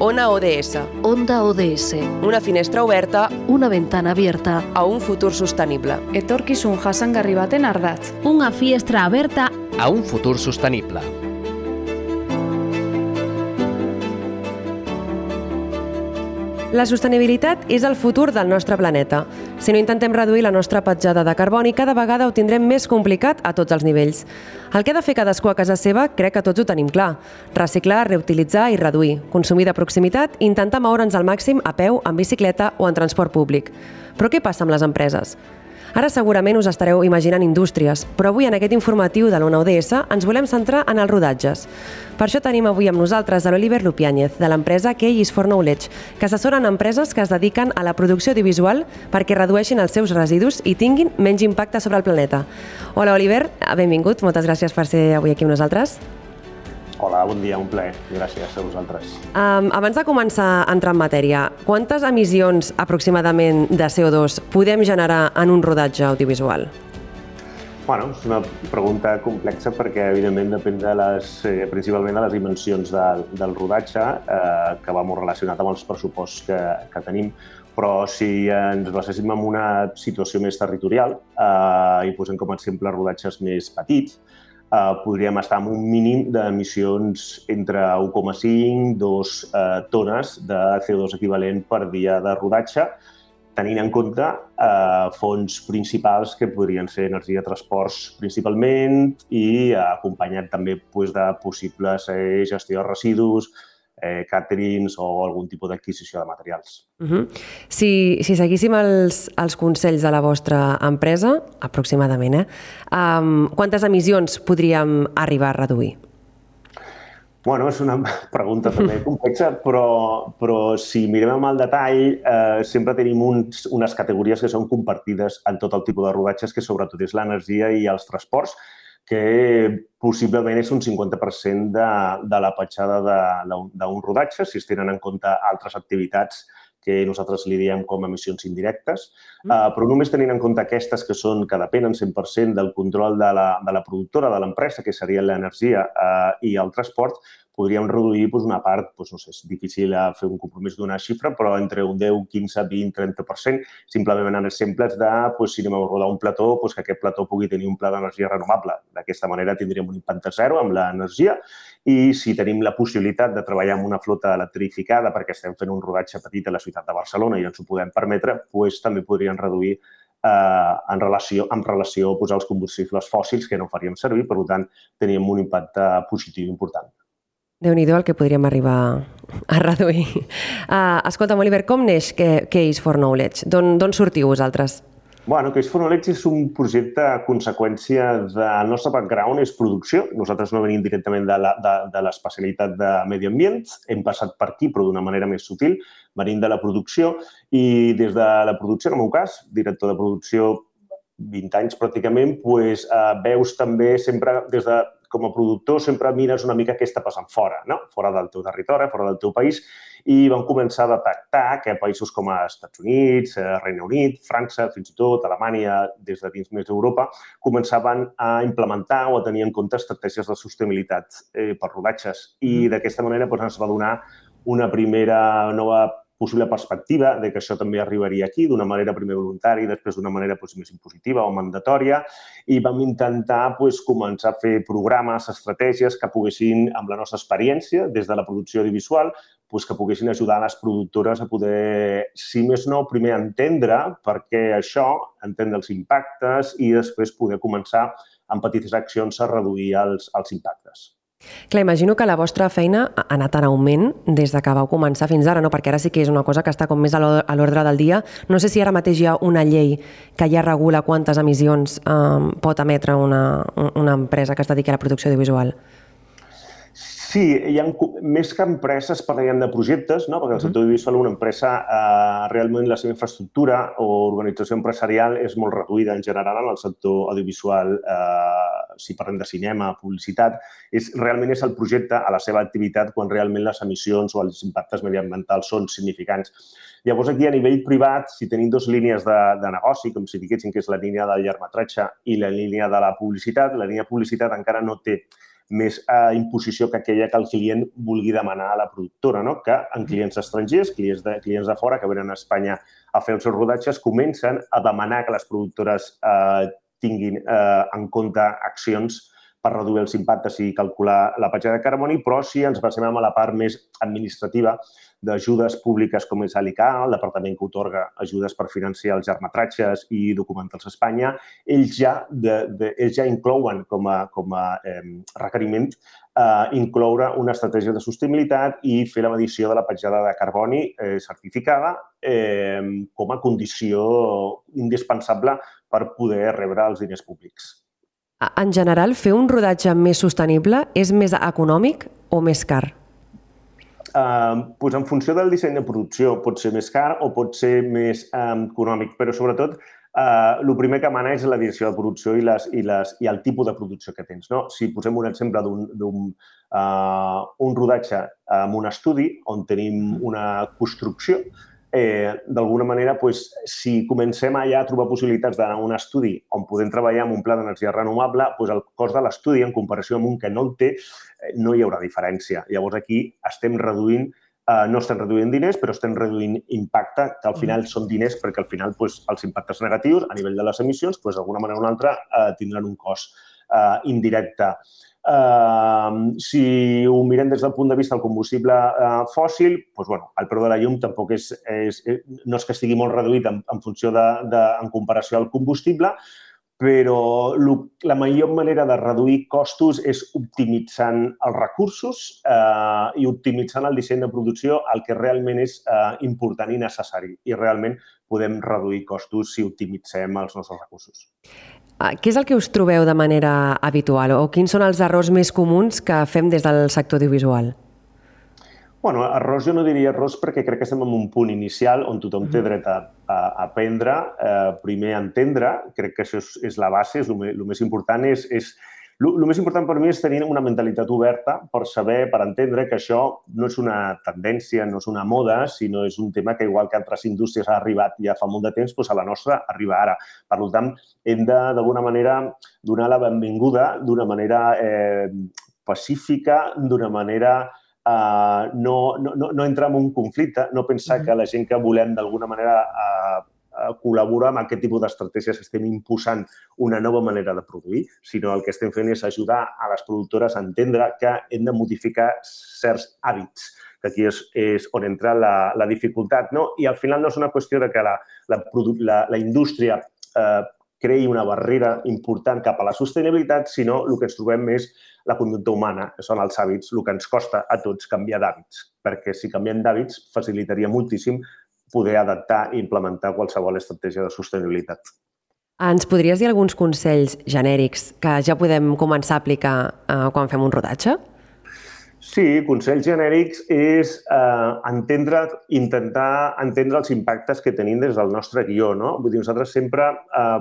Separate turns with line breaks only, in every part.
Ona ODS,
Onda ODS,
una finestra oberta
una ventana abierta,
a un futur sostenible.
Etorkizun jasangarri baten ardatz.
Unha fiestra aberta
a un futur sostenible.
La sostenibilitat és el futur del nostre planeta. Si no intentem reduir la nostra petjada de carboni, cada vegada ho tindrem més complicat a tots els nivells. El que ha de fer cadascú a casa seva, crec que tots ho tenim clar. Reciclar, reutilitzar i reduir. Consumir de proximitat i intentar moure'ns al màxim a peu, en bicicleta o en transport públic. Però què passa amb les empreses? Ara segurament us estareu imaginant indústries, però avui en aquest informatiu de l'ONA ODS ens volem centrar en els rodatges. Per això tenim avui amb nosaltres a l'Oliver Lupiáñez, de l'empresa Key is for Knowledge, que assessoren empreses que es dediquen a la producció audiovisual perquè redueixin els seus residus i tinguin menys impacte sobre el planeta. Hola, Oliver, benvingut, moltes gràcies per ser avui aquí amb nosaltres.
Hola, bon dia, un plaer. Gràcies a vosaltres.
Um, abans de començar a entrar en matèria, quantes emissions aproximadament de CO2 podem generar en un rodatge audiovisual?
Bueno, és una pregunta complexa perquè, evidentment, depèn de les, eh, principalment de les dimensions del, del rodatge, eh, que va molt relacionat amb els pressuposts que, que tenim. Però si ens baséssim en una situació més territorial eh, i posem com a exemple rodatges més petits, eh, podríem estar amb un mínim d'emissions entre 1,5 2 eh, tones de CO2 equivalent per dia de rodatge, tenint en compte eh, fons principals que podrien ser energia de transports principalment i acompanyat també pues, de possibles eh, gestió de residus, eh, caterings o algun tipus d'adquisició de materials.
Uh -huh. si, si seguíssim els, els consells de la vostra empresa, aproximadament, eh, um, quantes emissions podríem arribar a reduir?
Bueno, és una pregunta també complexa, però, però si mirem amb el detall, eh, sempre tenim uns, unes categories que són compartides en tot el tipus de rodatges, que sobretot és l'energia i els transports, que possiblement és un 50% de, de la petjada d'un rodatge, si es tenen en compte altres activitats que nosaltres li diem com emissions indirectes, mm. uh, però només tenint en compte aquestes que són que depenen 100% del control de la, de la productora, de l'empresa, que seria l'energia uh, i el transport, podríem reduir doncs, una part, doncs, no sé, és difícil fer un compromís d'una xifra, però entre un 10, 15, 20, 30%, simplement en exemples de, doncs, si anem a rodar un plató, doncs, que aquest plató pugui tenir un pla d'energia renovable. D'aquesta manera tindríem un impacte zero amb l'energia i si tenim la possibilitat de treballar amb una flota electrificada perquè estem fent un rodatge petit a la ciutat de Barcelona i ens ho podem permetre, doncs, també podrien reduir eh, en relació, en relació doncs, als combustibles fòssils que no faríem servir, per tant, teníem un impacte positiu important
déu nhi el que podríem arribar a reduir. Uh, escolta'm, Oliver, com neix Case for Knowledge? D'on sortiu vosaltres?
Bueno, Case for Knowledge és un projecte a conseqüència del nostre background, és producció. Nosaltres no venim directament de l'especialitat de, de medi ambient, hem passat per aquí, però d'una manera més sutil. Venim de la producció i des de la producció, en el meu cas, director de producció 20 anys pràcticament, pues, eh, veus també sempre des de com a productor sempre mires una mica què està passant fora, no? fora del teu territori, fora del teu país, i vam començar a detectar que països com els Estats Units, eh, Regne Unit, França, fins i tot Alemanya, des de dins més d'Europa, començaven a implementar o a tenir en compte estratègies de sostenibilitat eh, per rodatges. I mm. d'aquesta manera doncs, ens va donar una primera nova possible perspectiva de que això també arribaria aquí d'una manera primer voluntària i després d'una manera doncs, més impositiva o mandatòria i vam intentar doncs, començar a fer programes, estratègies que poguessin, amb la nostra experiència des de la producció audiovisual, doncs, que poguessin ajudar les productores a poder, si més no, primer entendre per què això, entendre els impactes i després poder començar amb petites accions a reduir els, els impactes.
Clar, imagino que la vostra feina ha anat en augment des de que vau començar fins ara, no? perquè ara sí que és una cosa que està com més a l'ordre del dia. No sé si ara mateix hi ha una llei que ja regula quantes emissions eh, pot emetre una, una empresa que es dediqui a la producció audiovisual.
Sí, hi ha més que empreses parlaríem de projectes, no? perquè el sector audiovisual una empresa eh, realment la seva infraestructura o organització empresarial és molt reduïda en general en el sector audiovisual, eh, si parlem de cinema, publicitat, és, realment és el projecte a la seva activitat quan realment les emissions o els impactes mediambientals són significants. Llavors, aquí a nivell privat, si tenim dues línies de, de negoci, com si diguéssim que és la línia del llargmetratge i la línia de la publicitat, la línia de publicitat encara no té més a imposició que aquella que el client vulgui demanar a la productora, no? que en clients estrangers, clients de, clients de fora que venen a Espanya a fer els seus rodatges, comencen a demanar que les productores eh, tinguin eh, en compte accions per reduir els impactes i calcular la petjada de carboni, però si ens basem en la part més administrativa d'ajudes públiques com és l'ICA, el departament que otorga ajudes per financiar els germetratges i documentals a Espanya, ells ja, de, de, ells ja inclouen com a, com a eh, requeriment eh, incloure una estratègia de sostenibilitat i fer la medició de la petjada de carboni eh, certificada eh, com a condició indispensable per poder rebre els diners públics.
En general, fer un rodatge més sostenible és més econòmic o més car?
Uh, pues en funció del disseny de producció pot ser més car o pot ser més um, econòmic, però sobretot uh, el primer que mana és la direcció de producció i, les, i, les, i el tipus de producció que tens. No? Si posem un exemple d'un uh, un rodatge amb un estudi on tenim una construcció, eh, d'alguna manera, pues, si comencem ja a trobar possibilitats d'anar a un estudi on podem treballar amb un pla d'energia renovable, pues, el cost de l'estudi en comparació amb un que no el té, eh, no hi haurà diferència. Llavors, aquí estem reduint Uh, no estem reduint diners, però estem reduint impacte, que al final són diners perquè al final pues, els impactes negatius a nivell de les emissions, pues, d'alguna manera o una altra, uh, tindran un cost uh, indirecte. Uh, si ho mirem des del punt de vista del combustible uh, fòssil, doncs, bueno, el preu de la llum tampoc és, és, no és que estigui molt reduït en, en funció de, de, en comparació al combustible, però la millor manera de reduir costos és optimitzant els recursos eh, i optimitzant el disseny de producció, el que realment és eh, important i necessari. I realment podem reduir costos si optimitzem els nostres recursos.
Ah, què és el que us trobeu de manera habitual o quins són els errors més comuns que fem des del sector audiovisual?
Bueno, errors jo no diria errors perquè crec que estem en un punt inicial on tothom té dret a, a aprendre, eh, primer a entendre, crec que això és, és la base, és el, el més important és, és el més important per mi és tenir una mentalitat oberta per saber, per entendre que això no és una tendència, no és una moda, sinó és un tema que, igual que altres indústries ha arribat ja fa molt de temps, doncs a la nostra arriba ara. Per tant, hem de, d'alguna manera, donar la benvinguda d'una manera eh, pacífica, d'una manera Uh, no, no, no entrar en un conflicte, no pensar que la gent que volem d'alguna manera uh, col·laborar amb aquest tipus d'estratègies estem imposant una nova manera de produir, sinó el que estem fent és ajudar a les productores a entendre que hem de modificar certs hàbits que aquí és, és on entra la, la dificultat. No? I al final no és una qüestió de que la, la, la, la indústria eh, creï una barrera important cap a la sostenibilitat, sinó el que ens trobem és la conducta humana, que són els hàbits, el que ens costa a tots canviar d'hàbits, perquè si canviem d'hàbits facilitaria moltíssim poder adaptar i implementar qualsevol estratègia de sostenibilitat.
Ens podries dir alguns consells genèrics que ja podem començar a aplicar eh, quan fem un rodatge?
Sí, consells genèrics és eh, entendre, intentar entendre els impactes que tenim des del nostre guió. No? Vull dir, nosaltres sempre eh,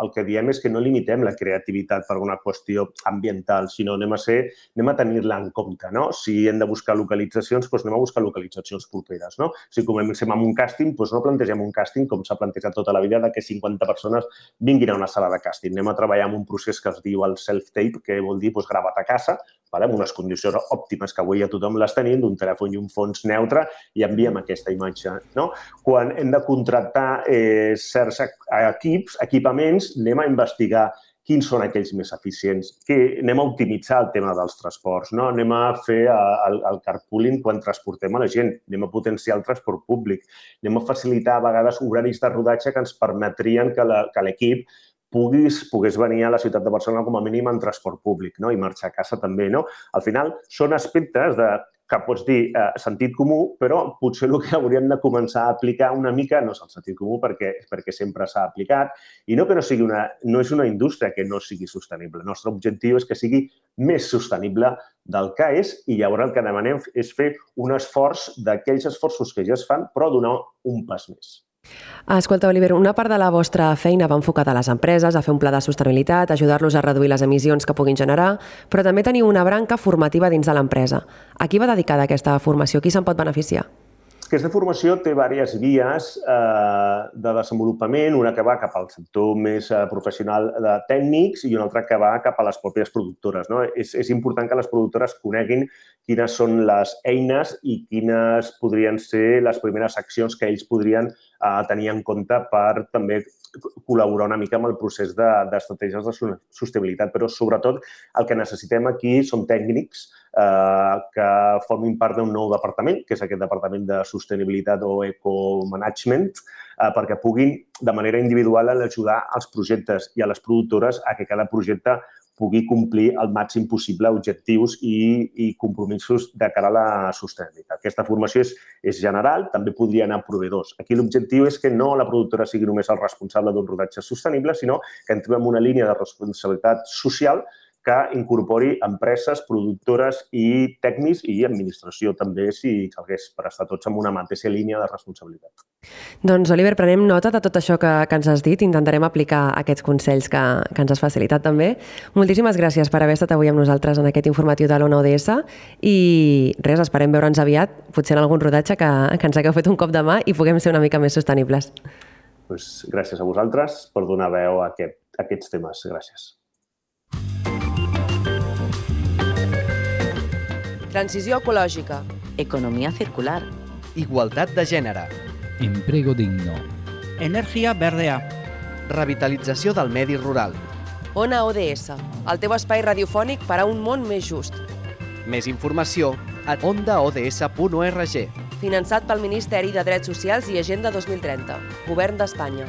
el que diem és que no limitem la creativitat per una qüestió ambiental, sinó anem a, ser, anem a tenir-la en compte. No? Si hem de buscar localitzacions, doncs anem a buscar localitzacions properes. No? Si comencem amb un càsting, doncs no plantegem un càsting com s'ha plantejat tota la vida de que 50 persones vinguin a una sala de càsting. Anem a treballar amb un procés que es diu el self-tape, que vol dir doncs, gravat a casa, vale? amb unes condicions òptimes que avui ja tothom les tenim, d'un telèfon i un fons neutre, i enviem aquesta imatge. No? Quan hem de contractar eh, certs equips, equipaments, anem a investigar quins són aquells més eficients, que anem a optimitzar el tema dels transports, no? anem a fer el, el carpooling quan transportem a la gent, anem a potenciar el transport públic, anem a facilitar a vegades horaris de rodatge que ens permetrien que l'equip puguis, pogués venir a la ciutat de Barcelona com a mínim en transport públic no? i marxar a casa també. No? Al final, són aspectes de que pots dir eh, sentit comú, però potser el que hauríem de començar a aplicar una mica no és el sentit comú perquè, perquè sempre s'ha aplicat i no que no sigui una, no és una indústria que no sigui sostenible. El nostre objectiu és que sigui més sostenible del que és i llavors el que demanem és fer un esforç d'aquells esforços que ja es fan, però donar un pas més.
Escolta, Oliver, una part de la vostra feina va enfocada a les empreses, a fer un pla de sostenibilitat, ajudar-los a reduir les emissions que puguin generar, però també teniu una branca formativa dins de l'empresa. A qui va dedicada aquesta formació? Qui se'n pot beneficiar?
Aquesta formació té diverses vies eh, de desenvolupament, una que va cap al sector més eh, professional de tècnics i una altra que va cap a les pròpies productores. No? És, és important que les productores coneguin quines són les eines i quines podrien ser les primeres accions que ells podrien eh, tenir en compte per també col·laborar una mica amb el procés d'estratègies de, de sostenibilitat. Però, sobretot, el que necessitem aquí són tècnics eh, que formin part d'un nou departament, que és aquest departament de sostenibilitat o ecomanagement, eh, perquè puguin, de manera individual, ajudar als projectes i a les productores a que cada projecte pugui complir el màxim possible objectius i, i compromisos de cara a la sostenibilitat. Aquesta formació és, és general, també podria anar a proveïdors. Aquí l'objectiu és que no la productora sigui només el responsable d'un rodatge sostenible, sinó que entrem en una línia de responsabilitat social que incorpori empreses, productores i tècnics i administració també, si calgués, per estar tots en una mateixa línia de responsabilitat.
Doncs, Oliver, prenem nota de tot això que, que ens has dit. Intentarem aplicar aquests consells que, que ens has facilitat també. Moltíssimes gràcies per haver estat avui amb nosaltres en aquest informatiu de l'ONA ODS i res, esperem veure'ns aviat, potser en algun rodatge que, que ens hagueu fet un cop de mà i puguem ser una mica més sostenibles.
Pues gràcies a vosaltres per donar veu a, aquest, a aquests temes. Gràcies.
Transició ecològica.
Economia circular.
Igualtat de gènere.
Empleo digno.
Energia verdea.
Revitalització del medi rural.
Ona ODS, el teu espai radiofònic per a un món més just.
Més informació a ondaods.org.
Finançat pel Ministeri de Drets Socials i Agenda 2030, Govern d'Espanya.